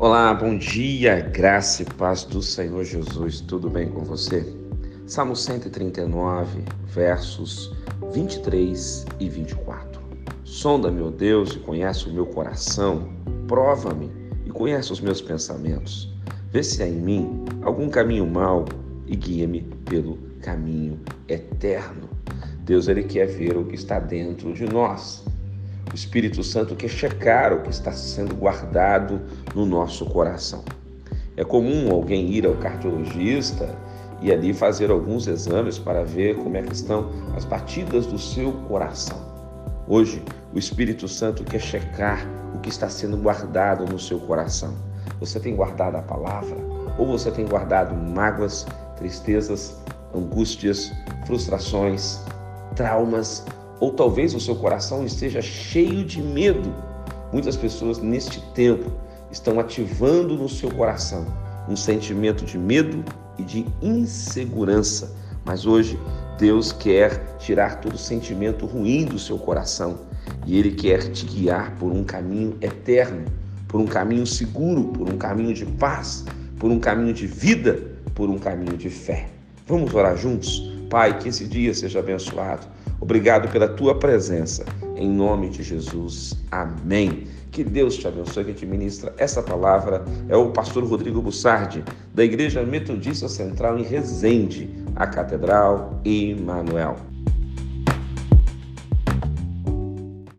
Olá, bom dia, graça e paz do Senhor Jesus, tudo bem com você? Salmo 139, versos 23 e 24. Sonda, meu Deus, e conhece o meu coração, prova-me e conhece os meus pensamentos. Vê se há em mim algum caminho mau e guia-me pelo caminho eterno. Deus, Ele quer ver o que está dentro de nós. O Espírito Santo quer checar o que está sendo guardado no nosso coração. É comum alguém ir ao cardiologista e ali fazer alguns exames para ver como é que estão as batidas do seu coração. Hoje, o Espírito Santo quer checar o que está sendo guardado no seu coração. Você tem guardado a palavra ou você tem guardado mágoas, tristezas, angústias, frustrações, traumas, ou talvez o seu coração esteja cheio de medo. Muitas pessoas neste tempo estão ativando no seu coração um sentimento de medo e de insegurança. Mas hoje Deus quer tirar todo sentimento ruim do seu coração e Ele quer te guiar por um caminho eterno, por um caminho seguro, por um caminho de paz, por um caminho de vida, por um caminho de fé. Vamos orar juntos? Pai, que esse dia seja abençoado. Obrigado pela tua presença. Em nome de Jesus. Amém. Que Deus te abençoe, que te ministra essa palavra. É o pastor Rodrigo Bussardi, da Igreja Metodista Central em Resende, a Catedral Emanuel.